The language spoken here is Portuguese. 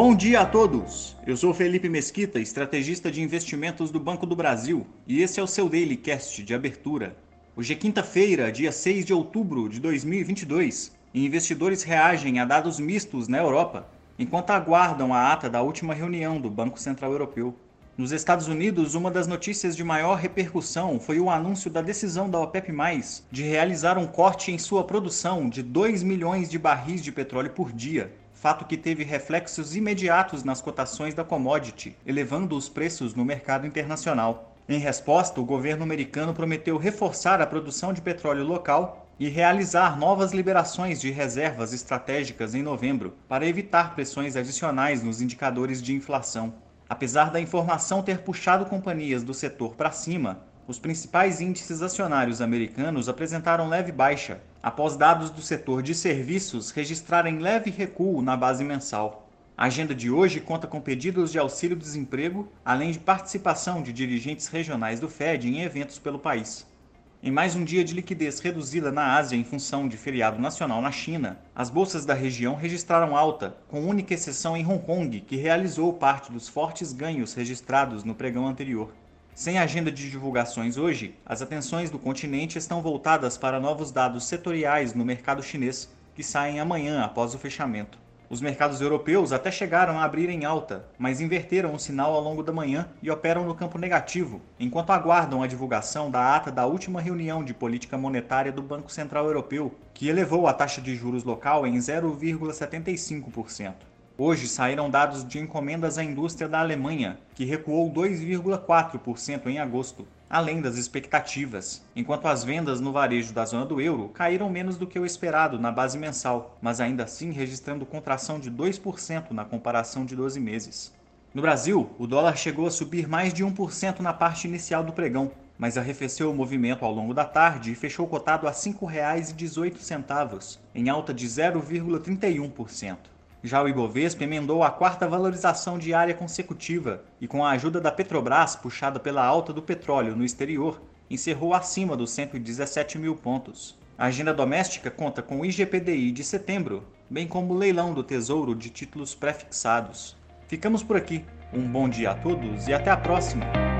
Bom dia a todos! Eu sou Felipe Mesquita, estrategista de investimentos do Banco do Brasil, e esse é o seu Daily Cast de abertura. Hoje é quinta-feira, dia 6 de outubro de 2022, e investidores reagem a dados mistos na Europa, enquanto aguardam a ata da última reunião do Banco Central Europeu. Nos Estados Unidos, uma das notícias de maior repercussão foi o anúncio da decisão da OPEP+, de realizar um corte em sua produção de 2 milhões de barris de petróleo por dia, fato que teve reflexos imediatos nas cotações da commodity, elevando os preços no mercado internacional. Em resposta, o governo americano prometeu reforçar a produção de petróleo local e realizar novas liberações de reservas estratégicas em novembro, para evitar pressões adicionais nos indicadores de inflação. Apesar da informação ter puxado companhias do setor para cima, os principais índices acionários americanos apresentaram leve baixa, após dados do setor de serviços registrarem leve recuo na base mensal. A agenda de hoje conta com pedidos de auxílio-desemprego, além de participação de dirigentes regionais do Fed em eventos pelo país. Em mais um dia de liquidez reduzida na Ásia em função de feriado nacional na China, as bolsas da região registraram alta, com única exceção em Hong Kong, que realizou parte dos fortes ganhos registrados no pregão anterior. Sem agenda de divulgações hoje, as atenções do continente estão voltadas para novos dados setoriais no mercado chinês, que saem amanhã após o fechamento. Os mercados europeus até chegaram a abrir em alta, mas inverteram o sinal ao longo da manhã e operam no campo negativo, enquanto aguardam a divulgação da ata da última reunião de política monetária do Banco Central Europeu, que elevou a taxa de juros local em 0,75%. Hoje saíram dados de encomendas à indústria da Alemanha, que recuou 2,4% em agosto, além das expectativas, enquanto as vendas no varejo da zona do euro caíram menos do que o esperado na base mensal, mas ainda assim registrando contração de 2% na comparação de 12 meses. No Brasil, o dólar chegou a subir mais de 1% na parte inicial do pregão, mas arrefeceu o movimento ao longo da tarde e fechou cotado a R$ 5,18, em alta de 0,31%. Já o Ibovespa emendou a quarta valorização diária consecutiva e, com a ajuda da Petrobras puxada pela alta do petróleo no exterior, encerrou acima dos 117 mil pontos. A agenda doméstica conta com o IGPDI de setembro, bem como o leilão do Tesouro de títulos prefixados. Ficamos por aqui. Um bom dia a todos e até a próxima!